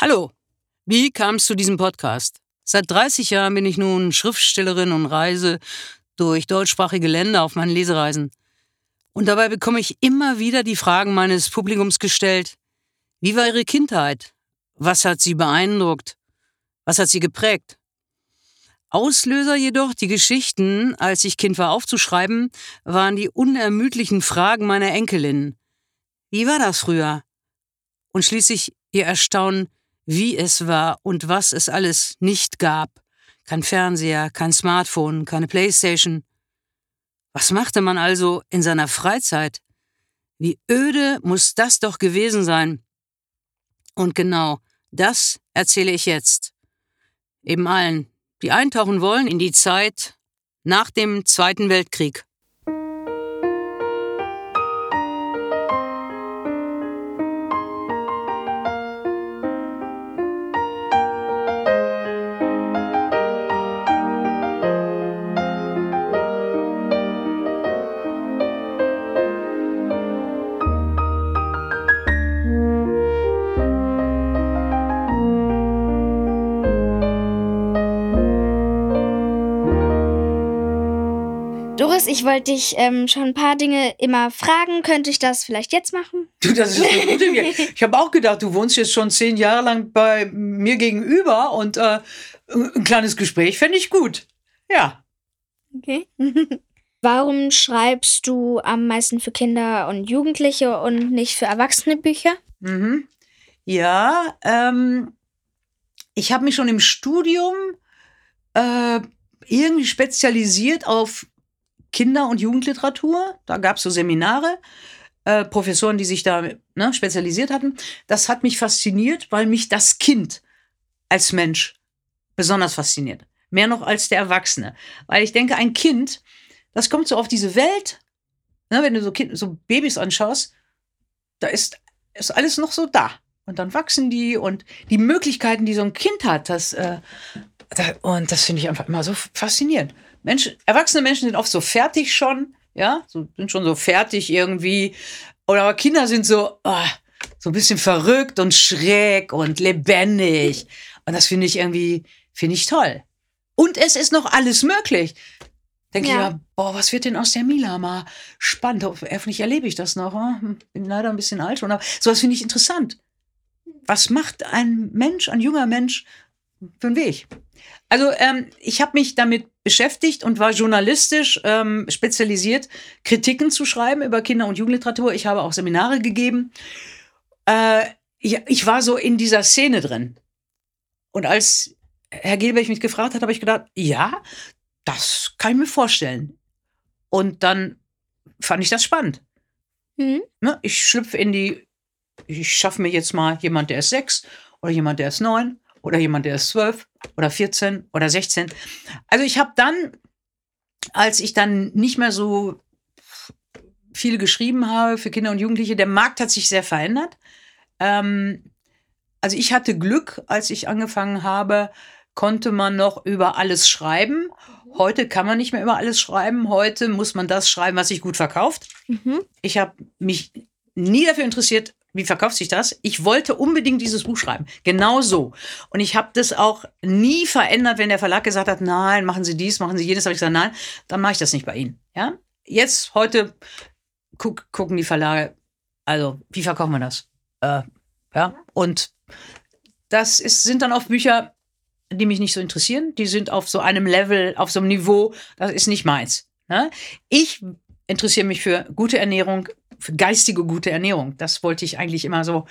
Hallo, wie kam es zu diesem Podcast? Seit 30 Jahren bin ich nun Schriftstellerin und reise durch deutschsprachige Länder auf meinen Lesereisen. Und dabei bekomme ich immer wieder die Fragen meines Publikums gestellt. Wie war Ihre Kindheit? Was hat Sie beeindruckt? Was hat Sie geprägt? Auslöser jedoch, die Geschichten, als ich Kind war aufzuschreiben, waren die unermüdlichen Fragen meiner Enkelin. Wie war das früher? Und schließlich ihr Erstaunen, wie es war und was es alles nicht gab. Kein Fernseher, kein Smartphone, keine Playstation. Was machte man also in seiner Freizeit? Wie öde muss das doch gewesen sein? Und genau das erzähle ich jetzt. Eben allen, die eintauchen wollen in die Zeit nach dem Zweiten Weltkrieg. Doris, ich wollte dich ähm, schon ein paar Dinge immer fragen. Könnte ich das vielleicht jetzt machen? Du, das ist eine gute Idee. Ich habe auch gedacht, du wohnst jetzt schon zehn Jahre lang bei mir gegenüber und äh, ein kleines Gespräch fände ich gut. Ja. Okay. Warum schreibst du am meisten für Kinder und Jugendliche und nicht für Erwachsene Bücher? Mhm. Ja, ähm, ich habe mich schon im Studium äh, irgendwie spezialisiert auf Kinder- und Jugendliteratur. Da gab es so Seminare, äh, Professoren, die sich da ne, spezialisiert hatten. Das hat mich fasziniert, weil mich das Kind als Mensch besonders fasziniert. Mehr noch als der Erwachsene. Weil ich denke, ein Kind, das kommt so auf diese Welt, ne, wenn du so, kind, so Babys anschaust, da ist, ist alles noch so da. Und dann wachsen die und die Möglichkeiten, die so ein Kind hat, das, äh, und das finde ich einfach immer so faszinierend. Menschen, erwachsene Menschen sind oft so fertig schon, ja, so, sind schon so fertig irgendwie. Oder aber Kinder sind so, oh, so ein bisschen verrückt und schräg und lebendig. Und das finde ich irgendwie, finde ich toll. Und es ist noch alles möglich. Denke ja. ich ja, boah, was wird denn aus der Mila mal? Spannend. Hoffentlich erlebe ich das noch. Hm? Bin leider ein bisschen alt schon. Aber sowas finde ich interessant. Was macht ein Mensch, ein junger Mensch für einen Weg? Also ähm, ich habe mich damit beschäftigt und war journalistisch ähm, spezialisiert, Kritiken zu schreiben über Kinder- und Jugendliteratur. Ich habe auch Seminare gegeben. Äh, ich, ich war so in dieser Szene drin. Und als Herr Gelbech mich gefragt hat, habe ich gedacht, ja, das kann ich mir vorstellen. Und dann fand ich das spannend. Mhm. Ne, ich schlüpfe in die, ich schaffe mir jetzt mal jemand, der ist sechs oder jemand, der ist neun oder jemand, der ist zwölf oder 14 oder 16. Also ich habe dann, als ich dann nicht mehr so viel geschrieben habe für Kinder und Jugendliche, der Markt hat sich sehr verändert. Ähm, also ich hatte Glück, als ich angefangen habe, konnte man noch über alles schreiben. Heute kann man nicht mehr über alles schreiben. Heute muss man das schreiben, was sich gut verkauft. Mhm. Ich habe mich nie dafür interessiert, wie verkauft sich das? Ich wollte unbedingt dieses Buch schreiben. Genau so. Und ich habe das auch nie verändert, wenn der Verlag gesagt hat, nein, machen Sie dies, machen Sie jenes. Habe ich gesagt, nein, dann mache ich das nicht bei Ihnen. Ja? Jetzt, heute guck, gucken die Verlage, also wie verkaufen wir das? Äh, ja, und das ist, sind dann oft Bücher, die mich nicht so interessieren. Die sind auf so einem Level, auf so einem Niveau, das ist nicht meins. Ne? Ich interessiere mich für gute Ernährung, geistige gute Ernährung. Das wollte ich eigentlich immer so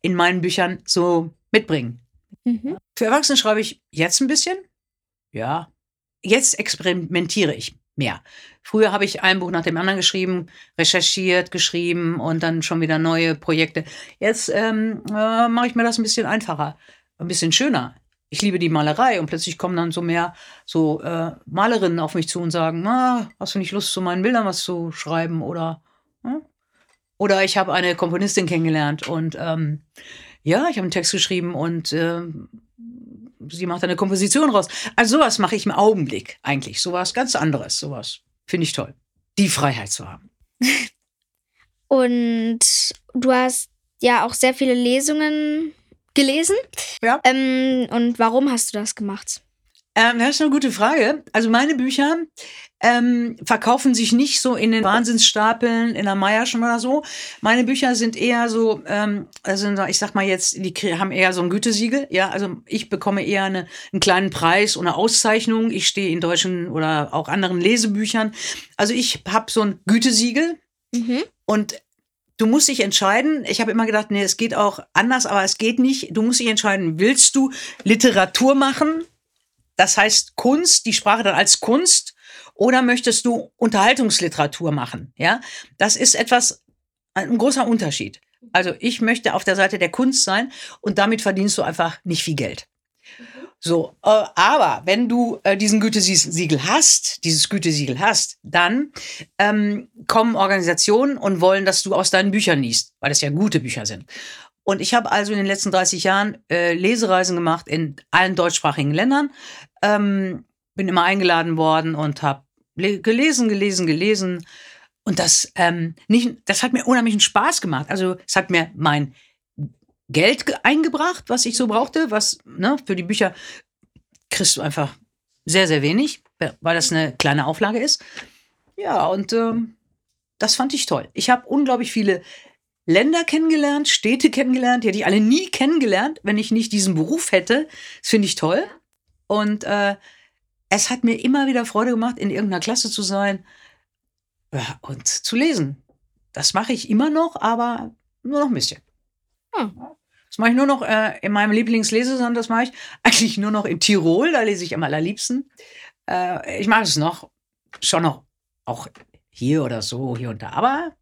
in meinen Büchern so mitbringen. Mhm. Für Erwachsene schreibe ich jetzt ein bisschen. Ja. Jetzt experimentiere ich mehr. Früher habe ich ein Buch nach dem anderen geschrieben, recherchiert, geschrieben und dann schon wieder neue Projekte. Jetzt ähm, äh, mache ich mir das ein bisschen einfacher, ein bisschen schöner. Ich liebe die Malerei und plötzlich kommen dann so mehr so äh, Malerinnen auf mich zu und sagen, ah, hast du nicht Lust, zu meinen Bildern was zu schreiben oder hm? Oder ich habe eine Komponistin kennengelernt und ähm, ja, ich habe einen Text geschrieben und äh, sie macht eine Komposition raus. Also sowas mache ich im Augenblick eigentlich. Sowas ganz anderes. Sowas finde ich toll. Die Freiheit zu haben. Und du hast ja auch sehr viele Lesungen gelesen. Ja. Ähm, und warum hast du das gemacht? Ähm, das ist eine gute Frage. Also meine Bücher ähm, verkaufen sich nicht so in den Wahnsinnsstapeln in der Meierschen oder so. Meine Bücher sind eher so, ähm, also ich sag mal jetzt, die haben eher so ein Gütesiegel. Ja, also ich bekomme eher eine, einen kleinen Preis oder Auszeichnung. Ich stehe in deutschen oder auch anderen Lesebüchern. Also ich habe so ein Gütesiegel Mhm. und du musst dich entscheiden. Ich habe immer gedacht, nee, es geht auch anders, aber es geht nicht. Du musst dich entscheiden, willst du Literatur machen? Das heißt Kunst, die Sprache dann als Kunst, oder möchtest du Unterhaltungsliteratur machen? Ja, das ist etwas, ein großer Unterschied. Also ich möchte auf der Seite der Kunst sein und damit verdienst du einfach nicht viel Geld. So, äh, aber wenn du äh, diesen Gütesiegel hast, dieses Gütesiegel hast, dann ähm, kommen Organisationen und wollen, dass du aus deinen Büchern liest, weil das ja gute Bücher sind. Und ich habe also in den letzten 30 Jahren äh, Lesereisen gemacht in allen deutschsprachigen Ländern. Ähm, bin immer eingeladen worden und habe gelesen, gelesen, gelesen. Und das, ähm, nicht, das hat mir unheimlichen Spaß gemacht. Also es hat mir mein Geld ge- eingebracht, was ich so brauchte, was ne, für die Bücher kriegst du einfach sehr, sehr wenig, weil das eine kleine Auflage ist. Ja, und ähm, das fand ich toll. Ich habe unglaublich viele Länder kennengelernt, Städte kennengelernt, die hätte ich alle nie kennengelernt, wenn ich nicht diesen Beruf hätte. Das finde ich toll. Und äh, es hat mir immer wieder Freude gemacht, in irgendeiner Klasse zu sein ja, und zu lesen. Das mache ich immer noch, aber nur noch ein bisschen. Hm. Das mache ich nur noch äh, in meinem Lieblingslesesand, das mache ich eigentlich nur noch in Tirol, da lese ich am allerliebsten. Äh, ich mag es noch, schon noch, auch hier oder so, hier und da, aber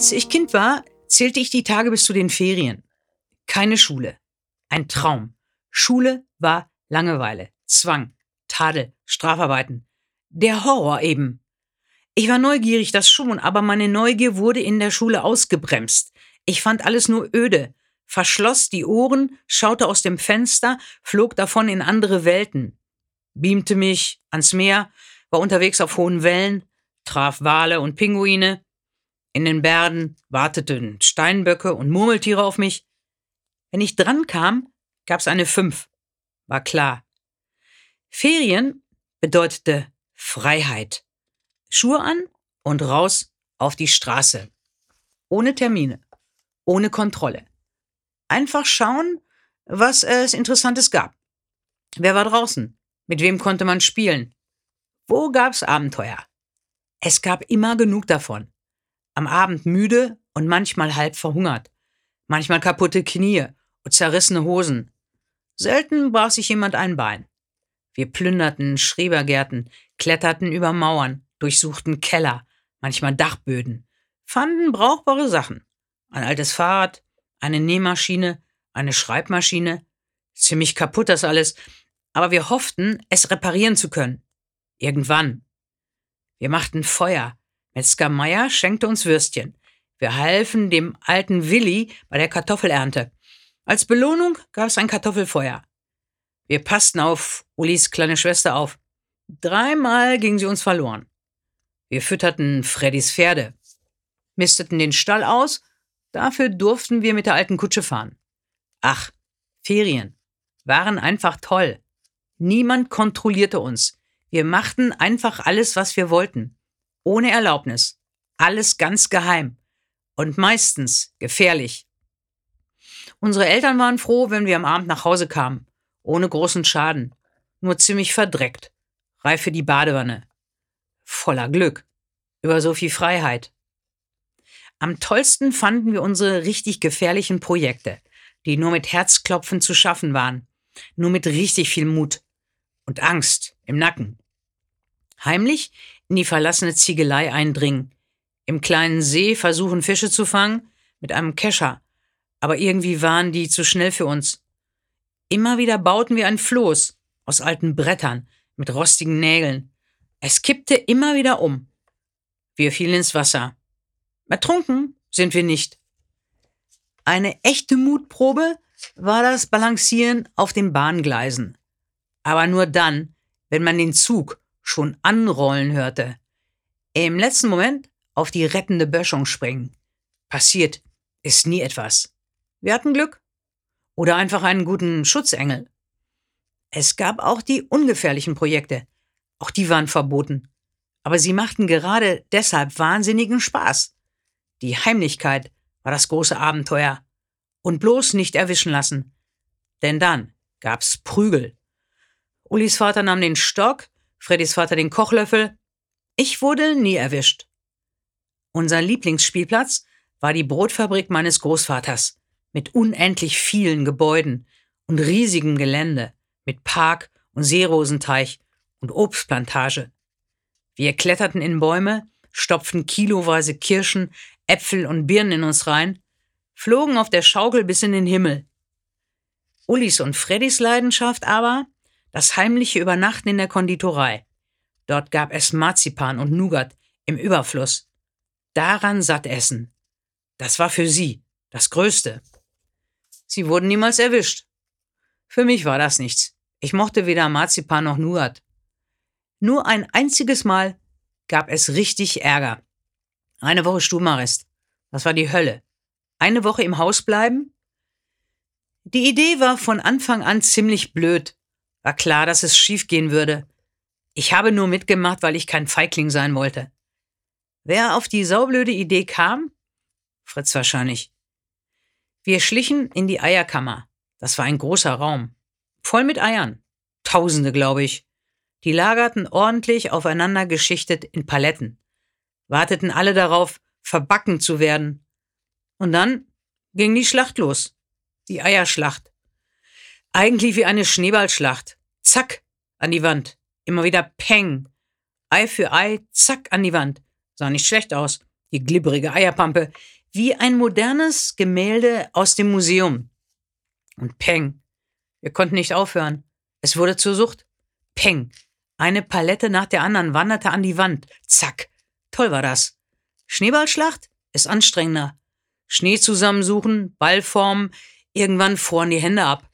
Als ich Kind war, zählte ich die Tage bis zu den Ferien. Keine Schule. Ein Traum. Schule war Langeweile, Zwang, Tadel, Strafarbeiten. Der Horror eben. Ich war neugierig, das schon, aber meine Neugier wurde in der Schule ausgebremst. Ich fand alles nur öde, verschloss die Ohren, schaute aus dem Fenster, flog davon in andere Welten, beamte mich ans Meer, war unterwegs auf hohen Wellen, traf Wale und Pinguine, in den Bergen warteten Steinböcke und Murmeltiere auf mich. Wenn ich dran kam, gab's eine Fünf. War klar. Ferien bedeutete Freiheit. Schuhe an und raus auf die Straße. Ohne Termine. Ohne Kontrolle. Einfach schauen, was es Interessantes gab. Wer war draußen? Mit wem konnte man spielen? Wo gab's Abenteuer? Es gab immer genug davon am Abend müde und manchmal halb verhungert, manchmal kaputte Knie und zerrissene Hosen. Selten brach sich jemand ein Bein. Wir plünderten Schrebergärten, kletterten über Mauern, durchsuchten Keller, manchmal Dachböden, fanden brauchbare Sachen. Ein altes Fahrrad, eine Nähmaschine, eine Schreibmaschine. Ziemlich kaputt das alles, aber wir hofften, es reparieren zu können. Irgendwann. Wir machten Feuer, Metzger Meier schenkte uns Würstchen. Wir halfen dem alten Willi bei der Kartoffelernte. Als Belohnung gab es ein Kartoffelfeuer. Wir passten auf Ulis kleine Schwester auf. Dreimal ging sie uns verloren. Wir fütterten Freddys Pferde, misteten den Stall aus, dafür durften wir mit der alten Kutsche fahren. Ach, Ferien waren einfach toll. Niemand kontrollierte uns. Wir machten einfach alles, was wir wollten ohne Erlaubnis, alles ganz geheim und meistens gefährlich. Unsere Eltern waren froh, wenn wir am Abend nach Hause kamen, ohne großen Schaden, nur ziemlich verdreckt, reif für die Badewanne. Voller Glück über so viel Freiheit. Am tollsten fanden wir unsere richtig gefährlichen Projekte, die nur mit Herzklopfen zu schaffen waren, nur mit richtig viel Mut und Angst im Nacken. Heimlich in die verlassene Ziegelei eindringen, im kleinen See versuchen Fische zu fangen, mit einem Kescher, Aber irgendwie waren die zu schnell für uns. Immer wieder bauten wir ein Floß aus alten Brettern mit rostigen Nägeln. Es kippte immer wieder um. Wir fielen ins Wasser. Ertrunken sind wir nicht. Eine echte Mutprobe war das Balancieren auf den Bahngleisen. Aber nur dann, wenn man den Zug schon anrollen hörte. Im letzten Moment auf die rettende Böschung springen. Passiert ist nie etwas. Wir hatten Glück. Oder einfach einen guten Schutzengel. Es gab auch die ungefährlichen Projekte. Auch die waren verboten. Aber sie machten gerade deshalb wahnsinnigen Spaß. Die Heimlichkeit war das große Abenteuer. Und bloß nicht erwischen lassen. Denn dann gab's Prügel. Ulis Vater nahm den Stock, Freddys Vater den Kochlöffel. Ich wurde nie erwischt. Unser Lieblingsspielplatz war die Brotfabrik meines Großvaters mit unendlich vielen Gebäuden und riesigem Gelände, mit Park und Seerosenteich und Obstplantage. Wir kletterten in Bäume, stopften kiloweise Kirschen, Äpfel und Birnen in uns rein, flogen auf der Schaukel bis in den Himmel. Ullis und Freddys Leidenschaft aber das heimliche Übernachten in der Konditorei. Dort gab es Marzipan und Nougat im Überfluss. Daran satt essen. Das war für sie das Größte. Sie wurden niemals erwischt. Für mich war das nichts. Ich mochte weder Marzipan noch Nougat. Nur ein einziges Mal gab es richtig Ärger. Eine Woche Stubenarrest. Das war die Hölle. Eine Woche im Haus bleiben? Die Idee war von Anfang an ziemlich blöd. War klar, dass es schiefgehen würde. Ich habe nur mitgemacht, weil ich kein Feigling sein wollte. Wer auf die saublöde Idee kam? Fritz wahrscheinlich. Wir schlichen in die Eierkammer. Das war ein großer Raum. Voll mit Eiern. Tausende, glaube ich. Die lagerten ordentlich aufeinander geschichtet in Paletten. Warteten alle darauf, verbacken zu werden. Und dann ging die Schlacht los. Die Eierschlacht. Eigentlich wie eine Schneeballschlacht. Zack, an die Wand. Immer wieder Peng. Ei für Ei, zack, an die Wand. Sah nicht schlecht aus. Die glibberige Eierpampe wie ein modernes Gemälde aus dem Museum. Und Peng. Wir konnten nicht aufhören. Es wurde zur Sucht. Peng. Eine Palette nach der anderen wanderte an die Wand. Zack. Toll war das. Schneeballschlacht ist anstrengender. Schnee zusammensuchen, Ballformen, irgendwann froren die Hände ab.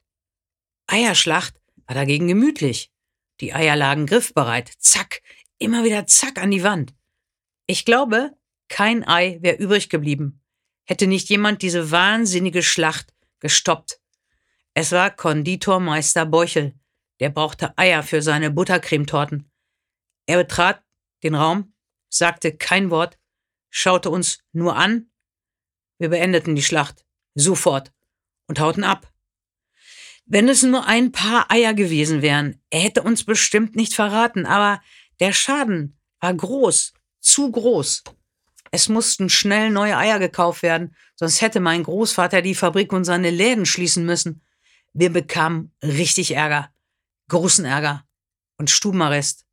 Eierschlacht war dagegen gemütlich. Die Eier lagen griffbereit. Zack. Immer wieder zack an die Wand. Ich glaube, kein Ei wäre übrig geblieben hätte nicht jemand diese wahnsinnige Schlacht gestoppt. Es war Konditormeister Beuchel. Der brauchte Eier für seine Buttercremetorten. Er betrat den Raum, sagte kein Wort, schaute uns nur an. Wir beendeten die Schlacht. Sofort. Und hauten ab. Wenn es nur ein paar Eier gewesen wären, er hätte uns bestimmt nicht verraten, aber der Schaden war groß, zu groß. Es mussten schnell neue Eier gekauft werden, sonst hätte mein Großvater die Fabrik und seine Läden schließen müssen. Wir bekamen richtig Ärger, großen Ärger und Stubenarrest.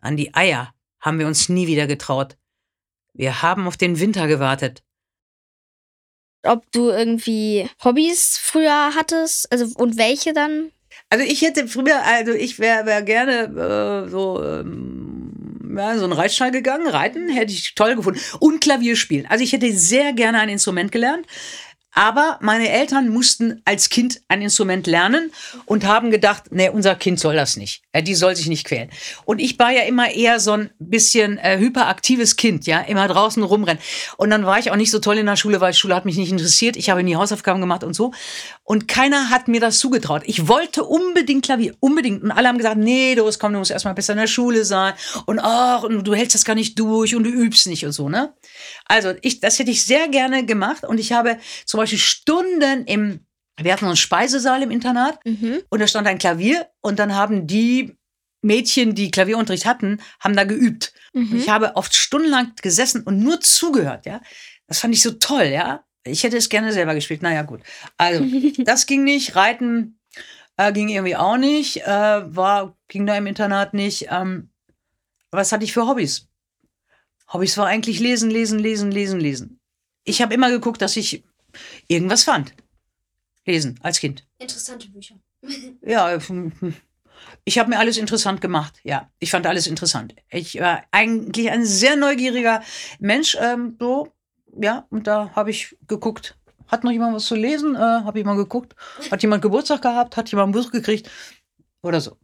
An die Eier haben wir uns nie wieder getraut. Wir haben auf den Winter gewartet. Ob du irgendwie Hobbys früher hattest, also und welche dann? Also ich hätte früher, also ich wäre wär gerne äh, so ähm, ja, so einen Reitstall gegangen, reiten, hätte ich toll gefunden. Und Klavier spielen. Also ich hätte sehr gerne ein Instrument gelernt. Aber meine Eltern mussten als Kind ein Instrument lernen und haben gedacht, nee, unser Kind soll das nicht. Die soll sich nicht quälen. Und ich war ja immer eher so ein bisschen äh, hyperaktives Kind, ja, immer draußen rumrennen. Und dann war ich auch nicht so toll in der Schule, weil Schule hat mich nicht interessiert. Ich habe nie Hausaufgaben gemacht und so. Und keiner hat mir das zugetraut. Ich wollte unbedingt Klavier, unbedingt. Und alle haben gesagt, nee, du komm, du musst erstmal besser in der Schule sein. Und ach, und du hältst das gar nicht durch und du übst nicht und so, ne? Also, ich, das hätte ich sehr gerne gemacht. Und ich habe zum Beispiel Stunden im, wir hatten einen Speisesaal im Internat Mhm. und da stand ein Klavier und dann haben die Mädchen, die Klavierunterricht hatten, haben da geübt. Mhm. ich habe oft stundenlang gesessen und nur zugehört, ja. Das fand ich so toll, ja. Ich hätte es gerne selber gespielt. Naja, gut. Also, das ging nicht. Reiten äh, ging irgendwie auch nicht. Äh, war, ging da im Internat nicht. Ähm, was hatte ich für Hobbys? Hobbys war eigentlich lesen, lesen, lesen, lesen, lesen. Ich habe immer geguckt, dass ich irgendwas fand. Lesen als Kind. Interessante Bücher. Ja, ich habe mir alles interessant gemacht. Ja, ich fand alles interessant. Ich war eigentlich ein sehr neugieriger Mensch. Ähm, so, ja, und da habe ich geguckt. Hat noch jemand was zu lesen? Äh, habe ich mal geguckt. Hat jemand Geburtstag gehabt? Hat jemand ein Buch gekriegt? Oder so.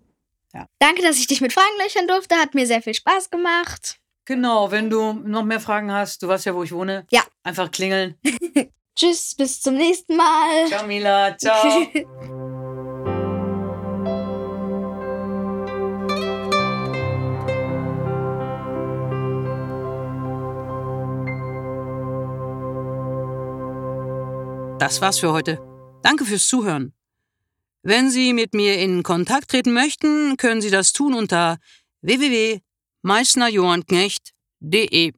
Danke, dass ich dich mit Fragen löchern durfte. Hat mir sehr viel Spaß gemacht. Genau, wenn du noch mehr Fragen hast, du weißt ja, wo ich wohne. Ja. Einfach klingeln. Tschüss, bis zum nächsten Mal. Ciao, Mila. Ciao. Das war's für heute. Danke fürs Zuhören. Wenn Sie mit mir in Kontakt treten möchten, können Sie das tun unter www.meißnerjohannknecht.de.